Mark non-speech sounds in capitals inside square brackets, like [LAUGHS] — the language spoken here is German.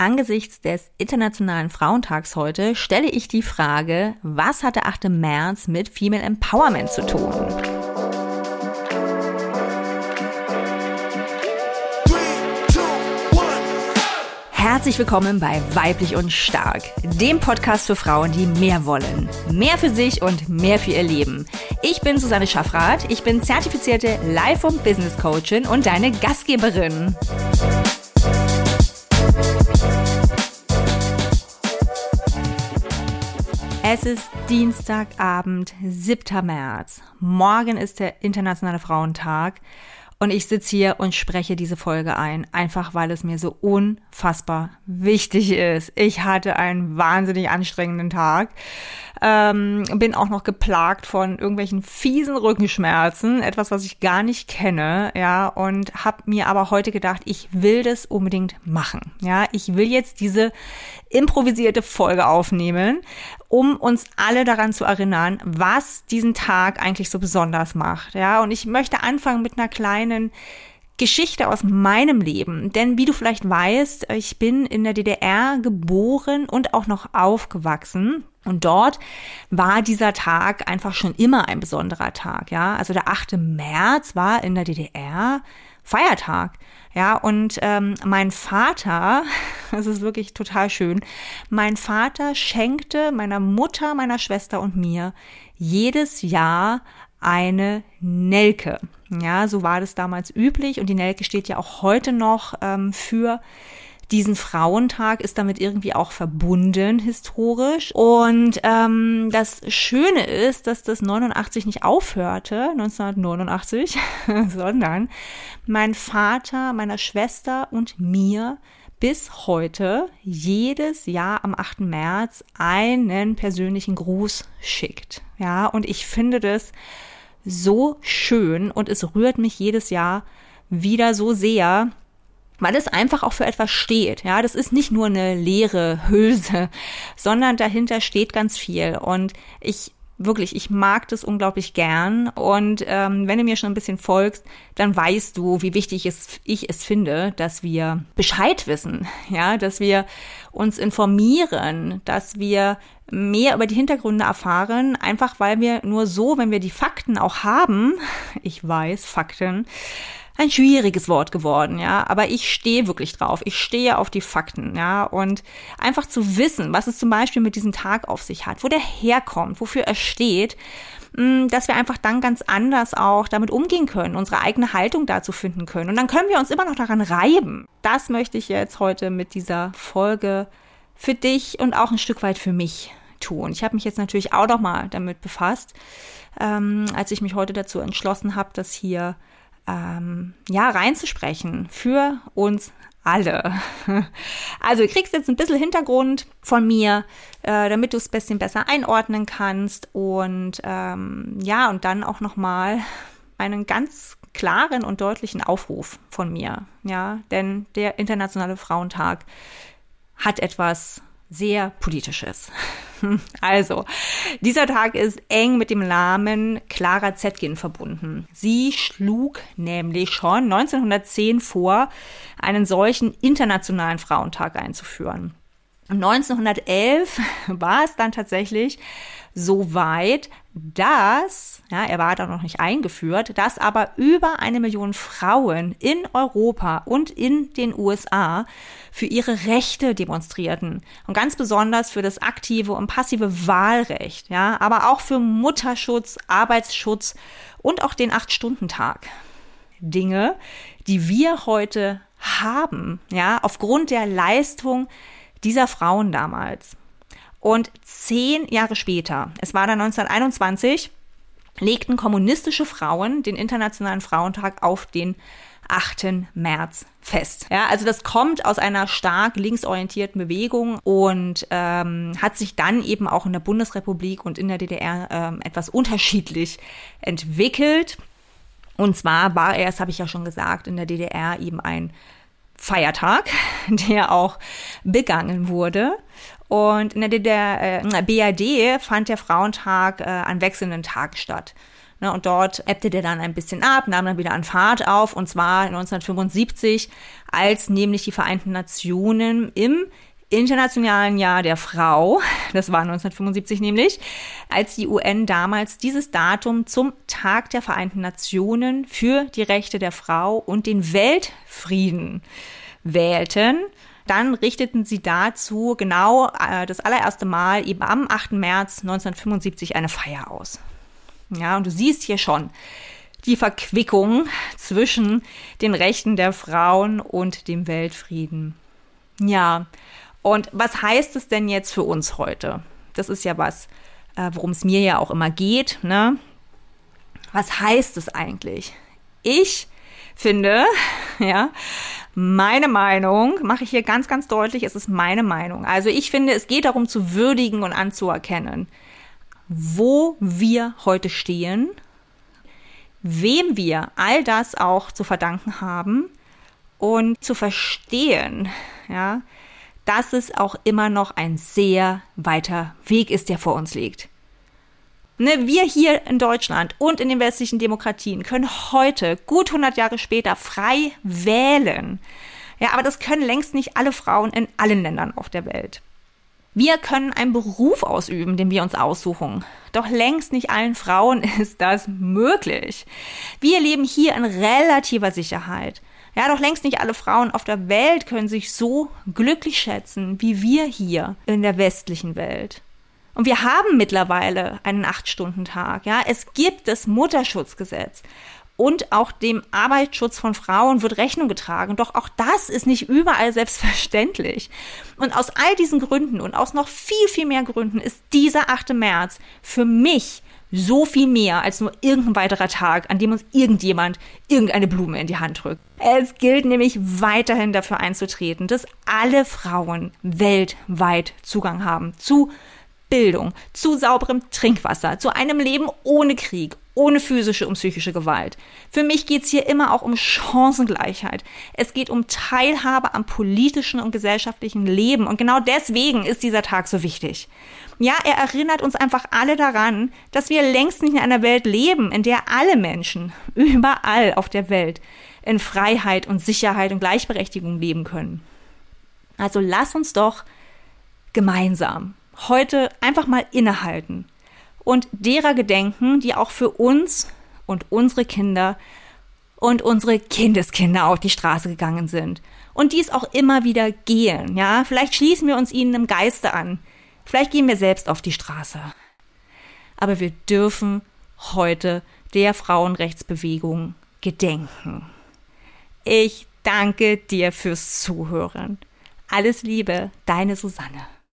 Angesichts des Internationalen Frauentags heute stelle ich die Frage, was hat der 8. März mit Female Empowerment zu tun? Herzlich willkommen bei Weiblich und Stark, dem Podcast für Frauen, die mehr wollen. Mehr für sich und mehr für ihr Leben. Ich bin Susanne Schaffrath, ich bin zertifizierte Life- und Business Coachin und deine Gastgeberin. Es ist Dienstagabend, 7. März. Morgen ist der Internationale Frauentag und ich sitze hier und spreche diese Folge ein, einfach weil es mir so unfassbar wichtig ist. Ich hatte einen wahnsinnig anstrengenden Tag ähm, bin auch noch geplagt von irgendwelchen fiesen Rückenschmerzen, etwas, was ich gar nicht kenne, ja, und habe mir aber heute gedacht, ich will das unbedingt machen, ja, ich will jetzt diese improvisierte Folge aufnehmen, um uns alle daran zu erinnern, was diesen Tag eigentlich so besonders macht, ja, und ich möchte anfangen mit einer kleinen Geschichte aus meinem Leben. Denn wie du vielleicht weißt, ich bin in der DDR geboren und auch noch aufgewachsen. Und dort war dieser Tag einfach schon immer ein besonderer Tag, ja. Also der 8. März war in der DDR Feiertag. Ja, und ähm, mein Vater, [LAUGHS] das ist wirklich total schön, mein Vater schenkte meiner Mutter, meiner Schwester und mir jedes Jahr eine Nelke. Ja, so war das damals üblich und die Nelke steht ja auch heute noch ähm, für diesen Frauentag ist damit irgendwie auch verbunden historisch. Und ähm, das Schöne ist, dass das 89 nicht aufhörte, 1989, [LAUGHS] sondern mein Vater, meiner Schwester und mir bis heute jedes Jahr am 8. März einen persönlichen Gruß schickt. Ja, und ich finde das so schön und es rührt mich jedes Jahr wieder so sehr, weil es einfach auch für etwas steht. Ja, das ist nicht nur eine leere Hülse, sondern dahinter steht ganz viel. Und ich wirklich, ich mag das unglaublich gern. Und ähm, wenn du mir schon ein bisschen folgst, dann weißt du, wie wichtig es, ich es finde, dass wir Bescheid wissen, ja, dass wir uns informieren, dass wir mehr über die Hintergründe erfahren, einfach weil wir nur so, wenn wir die Fakten auch haben, [LAUGHS] ich weiß, Fakten, ein schwieriges Wort geworden, ja, aber ich stehe wirklich drauf. Ich stehe auf die Fakten, ja, und einfach zu wissen, was es zum Beispiel mit diesem Tag auf sich hat, wo der herkommt, wofür er steht, mm, dass wir einfach dann ganz anders auch damit umgehen können, unsere eigene Haltung dazu finden können. Und dann können wir uns immer noch daran reiben. Das möchte ich jetzt heute mit dieser Folge für dich und auch ein Stück weit für mich tun. Ich habe mich jetzt natürlich auch noch mal damit befasst, ähm, als ich mich heute dazu entschlossen habe, das hier ähm, ja reinzusprechen für uns alle. [LAUGHS] Also du kriegst jetzt ein bisschen Hintergrund von mir, äh, damit du es ein bisschen besser einordnen kannst und ähm, ja und dann auch noch mal einen ganz klaren und deutlichen Aufruf von mir, ja, denn der internationale Frauentag hat etwas sehr politisches. [LAUGHS] Also, dieser Tag ist eng mit dem Namen Clara Zetkin verbunden. Sie schlug nämlich schon 1910 vor, einen solchen internationalen Frauentag einzuführen. 1911 [LAUGHS] war es dann tatsächlich so weit, dass, ja, er war da noch nicht eingeführt, dass aber über eine Million Frauen in Europa und in den USA für ihre Rechte demonstrierten. Und ganz besonders für das aktive und passive Wahlrecht, ja, aber auch für Mutterschutz, Arbeitsschutz und auch den Acht-Stunden-Tag. Dinge, die wir heute haben, ja, aufgrund der Leistung dieser Frauen damals. Und zehn Jahre später, es war dann 1921, legten kommunistische Frauen den Internationalen Frauentag auf den 8. März fest. Ja, also das kommt aus einer stark linksorientierten Bewegung und ähm, hat sich dann eben auch in der Bundesrepublik und in der DDR ähm, etwas unterschiedlich entwickelt. Und zwar war er, das habe ich ja schon gesagt, in der DDR eben ein Feiertag, [LAUGHS] der auch begangen wurde. Und in der, der äh, BRD fand der Frauentag äh, an wechselnden Tagen statt. Ne, und dort ebbte der dann ein bisschen ab, nahm dann wieder an Fahrt auf, und zwar 1975, als nämlich die Vereinten Nationen im Internationalen Jahr der Frau, das war 1975 nämlich, als die UN damals dieses Datum zum Tag der Vereinten Nationen für die Rechte der Frau und den Weltfrieden wählten, dann richteten sie dazu genau äh, das allererste Mal eben am 8. März 1975 eine Feier aus. Ja, und du siehst hier schon die Verquickung zwischen den Rechten der Frauen und dem Weltfrieden. Ja, und was heißt es denn jetzt für uns heute? Das ist ja was, äh, worum es mir ja auch immer geht. Ne? Was heißt es eigentlich? Ich finde, [LAUGHS] ja, meine Meinung, mache ich hier ganz, ganz deutlich, es ist meine Meinung. Also ich finde, es geht darum zu würdigen und anzuerkennen, wo wir heute stehen, wem wir all das auch zu verdanken haben und zu verstehen, ja, dass es auch immer noch ein sehr weiter Weg ist, der vor uns liegt. Ne, wir hier in Deutschland und in den westlichen Demokratien können heute, gut 100 Jahre später, frei wählen. Ja, aber das können längst nicht alle Frauen in allen Ländern auf der Welt. Wir können einen Beruf ausüben, den wir uns aussuchen. Doch längst nicht allen Frauen [LAUGHS] ist das möglich. Wir leben hier in relativer Sicherheit. Ja, doch längst nicht alle Frauen auf der Welt können sich so glücklich schätzen wie wir hier in der westlichen Welt. Und wir haben mittlerweile einen Acht-Stunden-Tag. Ja, es gibt das Mutterschutzgesetz. Und auch dem Arbeitsschutz von Frauen wird Rechnung getragen. Doch auch das ist nicht überall selbstverständlich. Und aus all diesen Gründen und aus noch viel, viel mehr Gründen ist dieser 8. März für mich so viel mehr als nur irgendein weiterer Tag, an dem uns irgendjemand irgendeine Blume in die Hand drückt. Es gilt nämlich weiterhin dafür einzutreten, dass alle Frauen weltweit Zugang haben zu Bildung, zu sauberem Trinkwasser, zu einem Leben ohne Krieg, ohne physische und psychische Gewalt. Für mich geht es hier immer auch um Chancengleichheit. Es geht um Teilhabe am politischen und gesellschaftlichen Leben. Und genau deswegen ist dieser Tag so wichtig. Ja, er erinnert uns einfach alle daran, dass wir längst nicht in einer Welt leben, in der alle Menschen [LAUGHS] überall auf der Welt in Freiheit und Sicherheit und Gleichberechtigung leben können. Also lass uns doch gemeinsam heute einfach mal innehalten und derer gedenken, die auch für uns und unsere Kinder und unsere Kindeskinder auf die Straße gegangen sind und dies auch immer wieder gehen, ja? Vielleicht schließen wir uns ihnen im Geiste an, Vielleicht gehen wir selbst auf die Straße. Aber wir dürfen heute der Frauenrechtsbewegung gedenken. Ich danke dir fürs Zuhören. Alles Liebe, deine Susanne.